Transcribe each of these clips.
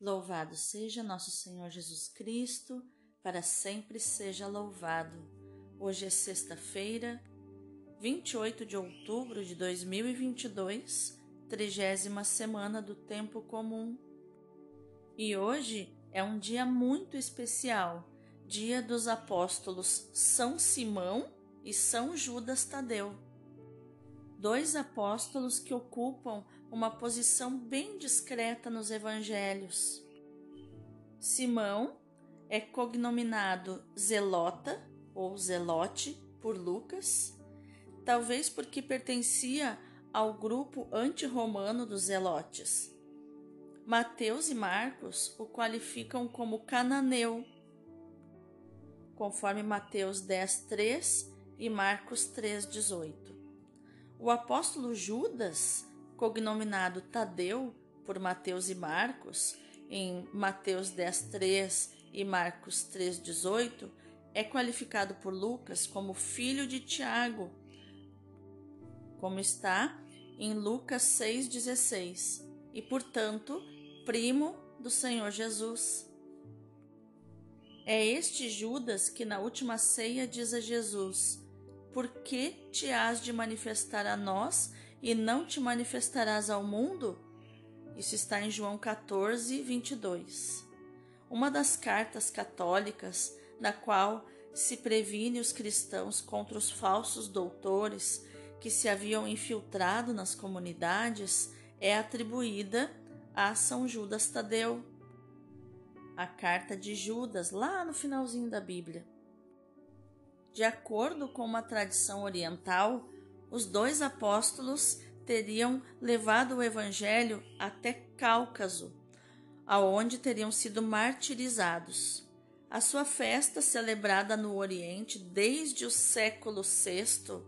Louvado seja nosso Senhor Jesus Cristo, para sempre seja louvado. Hoje é sexta-feira, 28 de outubro de 2022, trigésima semana do Tempo Comum. E hoje é um dia muito especial, dia dos apóstolos São Simão e São Judas Tadeu. Dois apóstolos que ocupam uma posição bem discreta nos evangelhos. Simão é cognominado Zelota ou Zelote por Lucas, talvez porque pertencia ao grupo anti-romano dos Zelotes. Mateus e Marcos o qualificam como cananeu, conforme Mateus 10:3 e Marcos 3:18. O apóstolo Judas cognominado Tadeu por Mateus e Marcos, em Mateus 10:3 e Marcos 3:18, é qualificado por Lucas como filho de Tiago, como está em Lucas 6:16, e portanto, primo do Senhor Jesus. É este Judas que na última ceia diz a Jesus: Por que te has de manifestar a nós e não te manifestarás ao mundo? Isso está em João 14, 22. Uma das cartas católicas na qual se previne os cristãos contra os falsos doutores que se haviam infiltrado nas comunidades é atribuída a São Judas Tadeu. A carta de Judas, lá no finalzinho da Bíblia. De acordo com uma tradição oriental, os dois apóstolos teriam levado o evangelho até Cáucaso, aonde teriam sido martirizados. A sua festa, celebrada no Oriente desde o século VI,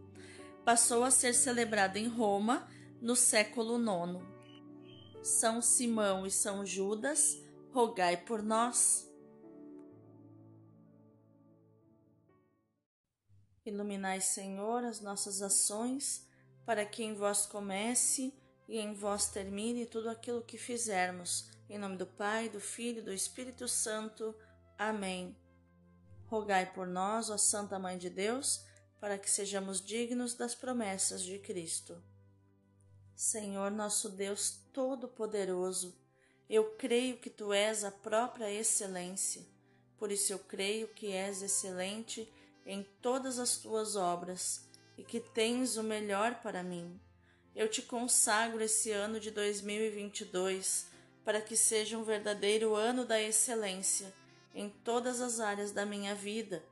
passou a ser celebrada em Roma no século IX. São Simão e São Judas, rogai por nós. Iluminai, Senhor, as nossas ações, para que em vós comece e em vós termine tudo aquilo que fizermos. Em nome do Pai, do Filho e do Espírito Santo. Amém. Rogai por nós, ó Santa Mãe de Deus, para que sejamos dignos das promessas de Cristo. Senhor nosso Deus Todo-Poderoso, eu creio que Tu és a própria excelência, por isso eu creio que és excelente em todas as tuas obras e que tens o melhor para mim. Eu te consagro esse ano de 2022 para que seja um verdadeiro ano da excelência em todas as áreas da minha vida,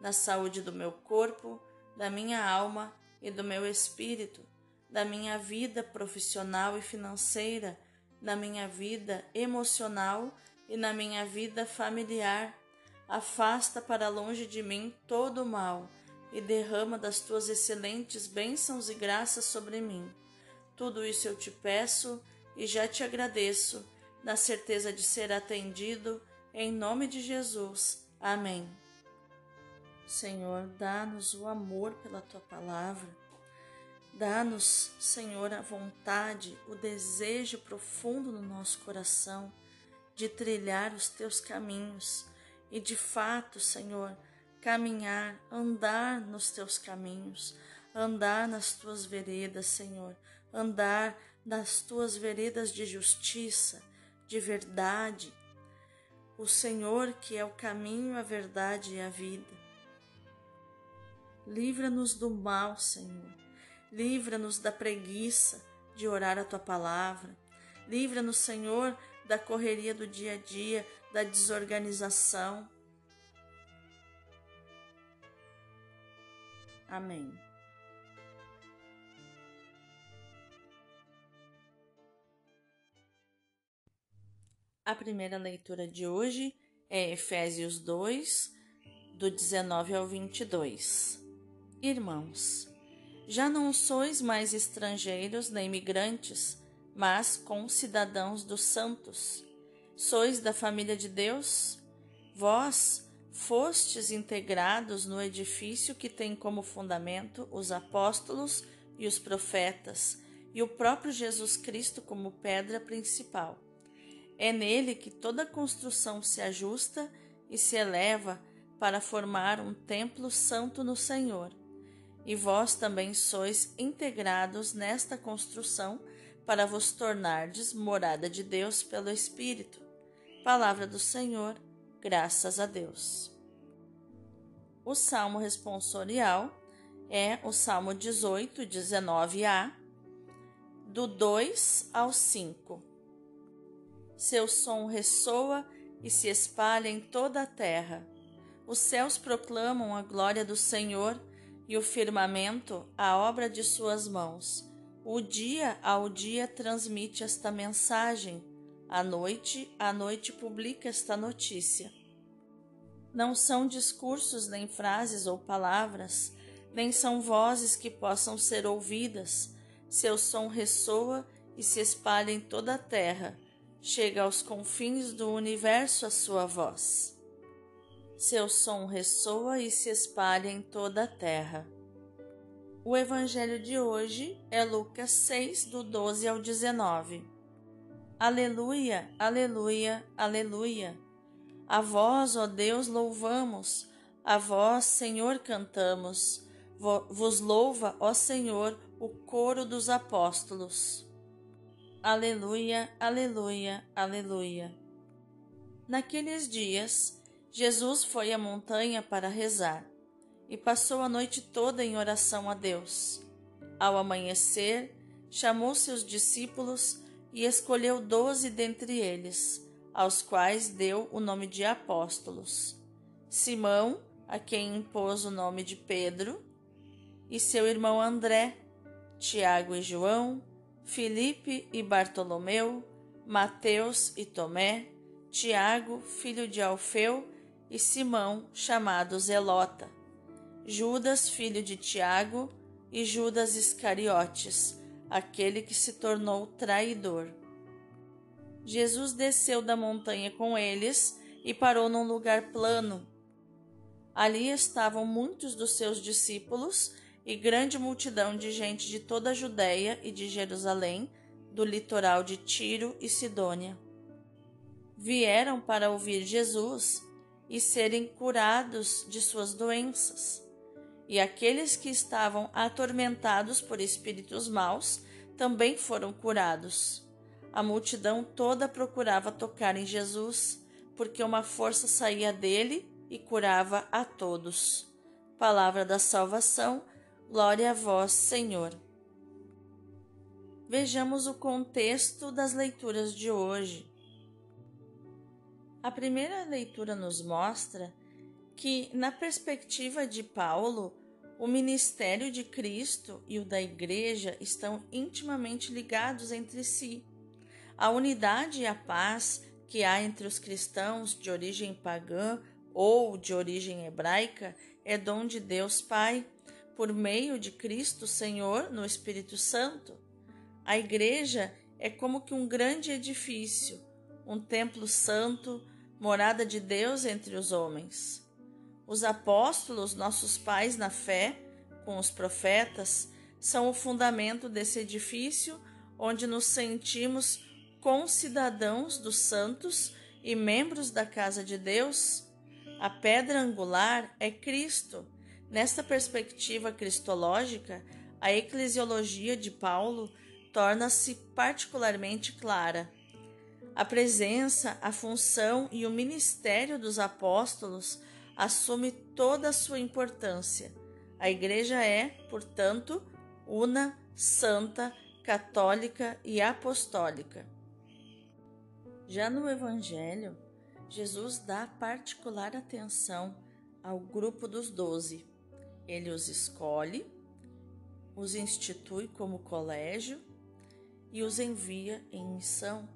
na saúde do meu corpo, da minha alma e do meu espírito, da minha vida profissional e financeira, na minha vida emocional e na minha vida familiar afasta para longe de mim todo o mal e derrama das tuas excelentes bênçãos e graças sobre mim. Tudo isso eu te peço e já te agradeço, na certeza de ser atendido, em nome de Jesus. Amém. Senhor, dá-nos o amor pela tua palavra. Dá-nos, Senhor, a vontade, o desejo profundo no nosso coração de trilhar os teus caminhos e de fato, Senhor, caminhar, andar nos teus caminhos, andar nas tuas veredas, Senhor, andar nas tuas veredas de justiça, de verdade. O Senhor que é o caminho, a verdade e a vida. Livra-nos do mal, Senhor. Livra-nos da preguiça de orar a tua palavra. Livra-nos, Senhor, da correria do dia a dia, da desorganização. Amém. A primeira leitura de hoje é Efésios 2, do 19 ao 22. Irmãos, já não sois mais estrangeiros nem imigrantes, mas concidadãos dos santos. Sois da família de Deus? Vós fostes integrados no edifício que tem como fundamento os apóstolos e os profetas, e o próprio Jesus Cristo como pedra principal. É nele que toda construção se ajusta e se eleva para formar um templo santo no Senhor. E vós também sois integrados nesta construção para vos tornardes morada de Deus pelo Espírito. Palavra do Senhor, graças a Deus. O salmo responsorial é o Salmo 18, 19a, do 2 ao 5. Seu som ressoa e se espalha em toda a terra. Os céus proclamam a glória do Senhor e o firmamento a obra de suas mãos. O dia ao dia transmite esta mensagem, a noite a noite publica esta notícia. Não são discursos, nem frases ou palavras, nem são vozes que possam ser ouvidas. Seu som ressoa e se espalha em toda a terra chega aos confins do universo a sua voz. Seu som ressoa e se espalha em toda a terra. O evangelho de hoje é Lucas 6, do 12 ao 19. Aleluia, aleluia, aleluia. A vós, ó Deus, louvamos, a vós, Senhor, cantamos. Vos louva, ó Senhor, o coro dos apóstolos. Aleluia, aleluia, aleluia. Naqueles dias, Jesus foi à montanha para rezar e passou a noite toda em oração a Deus. Ao amanhecer, chamou seus discípulos e escolheu doze dentre eles, aos quais deu o nome de apóstolos: Simão, a quem impôs o nome de Pedro, e seu irmão André, Tiago e João Filipe e Bartolomeu, Mateus e Tomé, Tiago, filho de Alfeu, e Simão, chamado Zelota, Judas, filho de Tiago, e Judas Iscariotes, aquele que se tornou traidor. Jesus desceu da montanha com eles e parou num lugar plano. Ali estavam muitos dos seus discípulos e grande multidão de gente de toda a Judéia e de Jerusalém, do litoral de Tiro e Sidônia. Vieram para ouvir Jesus e serem curados de suas doenças. E aqueles que estavam atormentados por espíritos maus também foram curados. A multidão toda procurava tocar em Jesus, porque uma força saía dele e curava a todos. Palavra da salvação Glória a vós, Senhor. Vejamos o contexto das leituras de hoje. A primeira leitura nos mostra que, na perspectiva de Paulo, o ministério de Cristo e o da Igreja estão intimamente ligados entre si. A unidade e a paz que há entre os cristãos de origem pagã ou de origem hebraica é dom de Deus Pai por meio de Cristo Senhor no Espírito Santo. A igreja é como que um grande edifício, um templo santo, morada de Deus entre os homens. Os apóstolos, nossos pais na fé, com os profetas, são o fundamento desse edifício onde nos sentimos concidadãos dos santos e membros da casa de Deus. A pedra angular é Cristo Nesta perspectiva cristológica, a eclesiologia de Paulo torna-se particularmente clara. A presença, a função e o ministério dos apóstolos assume toda a sua importância. A Igreja é, portanto, una, santa, católica e apostólica. Já no Evangelho, Jesus dá particular atenção ao grupo dos doze ele os escolhe, os institui como colégio e os envia em missão.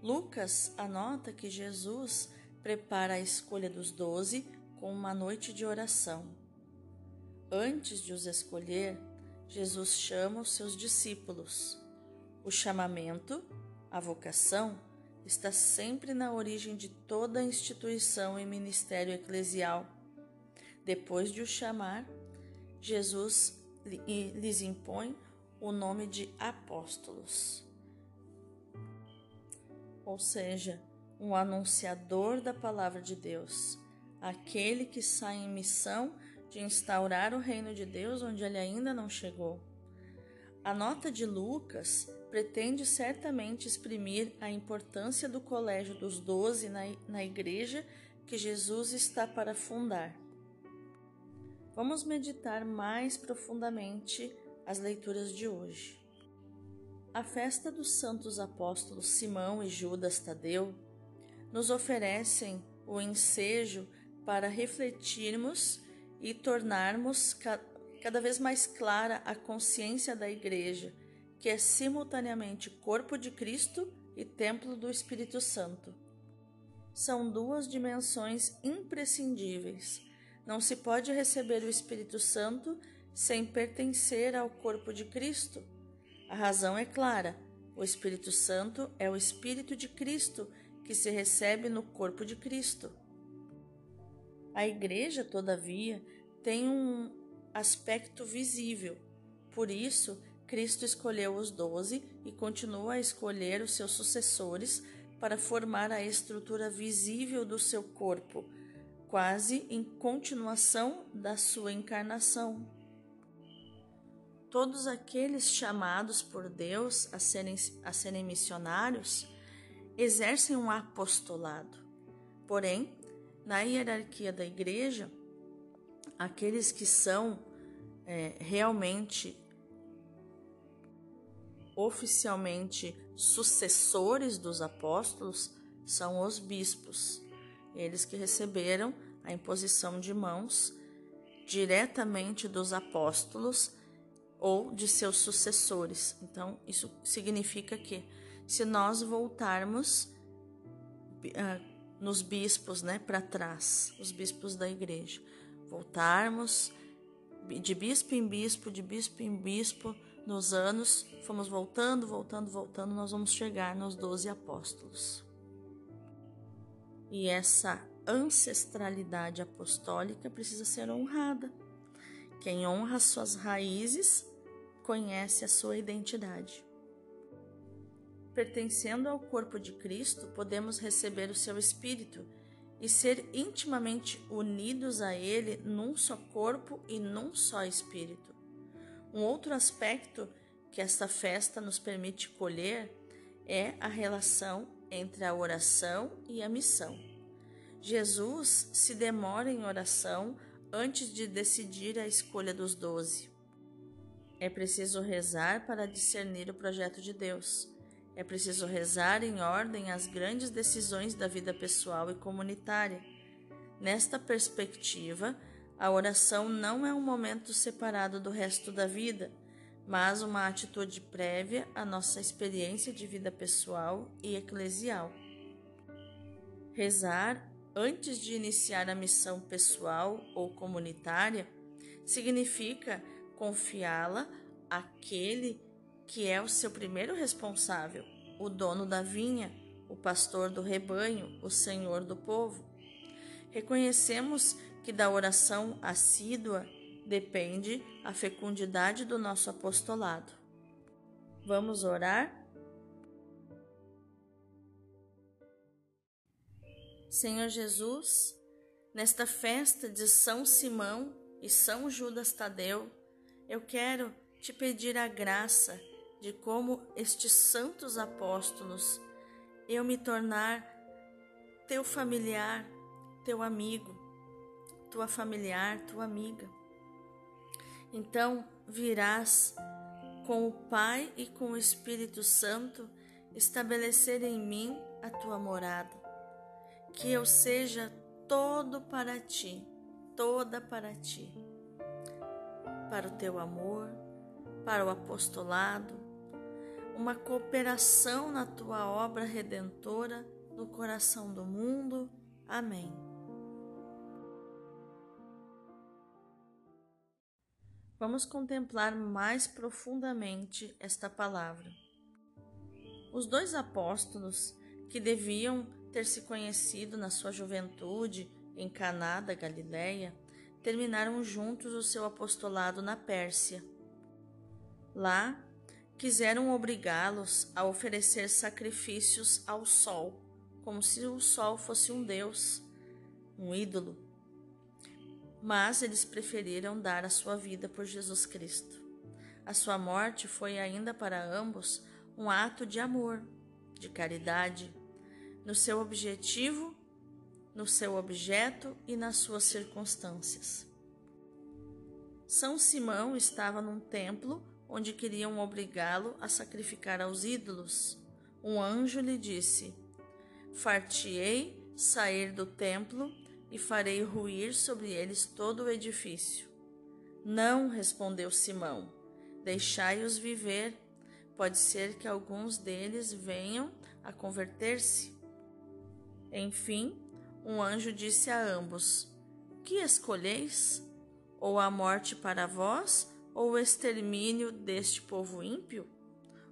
Lucas anota que Jesus prepara a escolha dos doze com uma noite de oração. Antes de os escolher, Jesus chama os seus discípulos. O chamamento, a vocação, está sempre na origem de toda instituição e ministério eclesial depois de o chamar, Jesus lhes impõe o nome de apóstolos. ou seja, um anunciador da palavra de Deus, aquele que sai em missão de instaurar o reino de Deus onde ele ainda não chegou. A nota de Lucas pretende certamente exprimir a importância do colégio dos doze na, igreja que Jesus está para fundar. Vamos meditar mais profundamente as leituras de hoje. A festa dos santos apóstolos Simão e Judas Tadeu nos oferecem o ensejo para refletirmos e tornarmos cada vez mais clara a consciência da Igreja, que é simultaneamente corpo de Cristo e templo do Espírito Santo. São duas dimensões imprescindíveis. Não se pode receber o Espírito Santo sem pertencer ao corpo de Cristo. A razão é clara: o Espírito Santo é o Espírito de Cristo que se recebe no corpo de Cristo. A Igreja, todavia, tem um aspecto visível. Por isso, Cristo escolheu os doze e continua a escolher os seus sucessores para formar a estrutura visível do seu corpo, quase em continuação da sua encarnação. Todos aqueles chamados por Deus a serem, a serem missionários exercem um apostolado. Porém, na hierarquia da igreja, aqueles que são é, realmente oficialmente sucessores dos apóstolos são os bispos, eles que receberam a imposição de mãos diretamente dos apóstolos ou de seus sucessores. Então, isso significa que se nós voltarmos uh, nos bispos, né, para trás, os bispos da igreja, voltarmos de bispo em bispo, de bispo em bispo, nos anos, fomos voltando, voltando, voltando, nós vamos chegar nos doze apóstolos. E essa ancestralidade apostólica precisa ser honrada. Quem honra suas raízes conhece a sua identidade. Pertencendo ao corpo de Cristo, podemos receber o seu Espírito e ser intimamente unidos a Ele num só corpo e num só espírito. Um outro aspecto que esta festa nos permite colher é a relação entre a oração e a missão. Jesus se demora em oração antes de decidir a escolha dos doze. É preciso rezar para discernir o projeto de Deus. É preciso rezar em ordem às grandes decisões da vida pessoal e comunitária. Nesta perspectiva, a oração não é um momento separado do resto da vida, mas uma atitude prévia à nossa experiência de vida pessoal e eclesial. Rezar antes de iniciar a missão pessoal ou comunitária significa confiá-la àquele que é o seu primeiro responsável, o dono da vinha, o pastor do rebanho, o senhor do povo. Reconhecemos que da oração assídua depende a fecundidade do nosso apostolado. Vamos orar? Senhor Jesus, nesta festa de São Simão e São Judas Tadeu, eu quero te pedir a graça de como estes santos apóstolos eu me tornar teu familiar, teu amigo, tua familiar, tua amiga. Então virás com o Pai e com o Espírito Santo estabelecer em mim a tua morada. Que eu seja todo para ti, toda para ti, para o teu amor, para o apostolado, uma cooperação na tua obra redentora no coração do mundo. Amém. Vamos contemplar mais profundamente esta palavra. Os dois apóstolos, que deviam ter se conhecido na sua juventude em Caná da Galileia, terminaram juntos o seu apostolado na Pérsia. Lá quiseram obrigá-los a oferecer sacrifícios ao sol, como se o sol fosse um deus, um ídolo. Mas eles preferiram dar a sua vida por Jesus Cristo. A sua morte foi ainda para ambos um ato de amor, de caridade, no seu objetivo, no seu objeto e nas suas circunstâncias. São Simão estava num templo onde queriam obrigá-lo a sacrificar aos ídolos. Um anjo lhe disse: Fartiei sair do templo e farei ruir sobre eles todo o edifício. Não, respondeu Simão, deixai-os viver. Pode ser que alguns deles venham a converter-se. Enfim, um anjo disse a ambos: Que escolheis? Ou a morte para vós, ou o extermínio deste povo ímpio?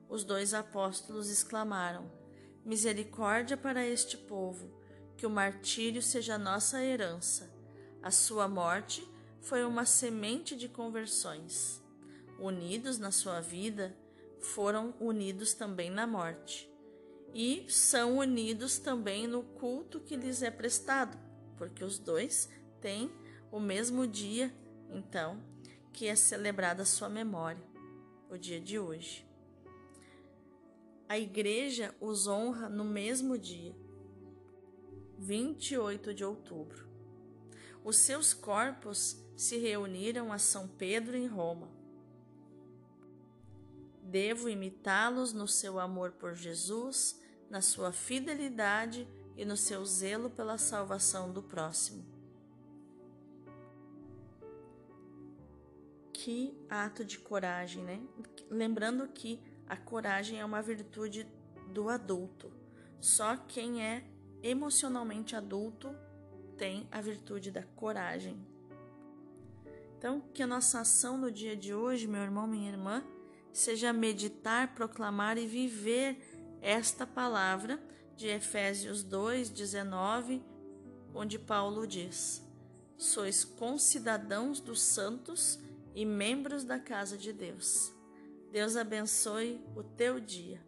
Os dois apóstolos exclamaram: Misericórdia para este povo, que o martírio seja nossa herança. A sua morte foi uma semente de conversões. Unidos na sua vida, foram unidos também na morte. E são unidos também no culto que lhes é prestado, porque os dois têm o mesmo dia, então que é celebrada a sua memória, o dia de hoje. A igreja os honra no mesmo dia, 28 de outubro. Os seus corpos se reuniram a São Pedro em Roma. Devo imitá-los no seu amor por Jesus, na sua fidelidade e no seu zelo pela salvação do próximo. Que ato de coragem, né? Lembrando que a coragem é uma virtude do adulto. Só quem é emocionalmente adulto tem a virtude da coragem. Então, que a nossa ação no dia de hoje, meu irmão, minha irmã, seja meditar, proclamar e viver esta palavra de Efésios 2, 19, onde Paulo diz: Sois concidadãos dos santos e membros da casa de Deus. Deus abençoe o teu dia.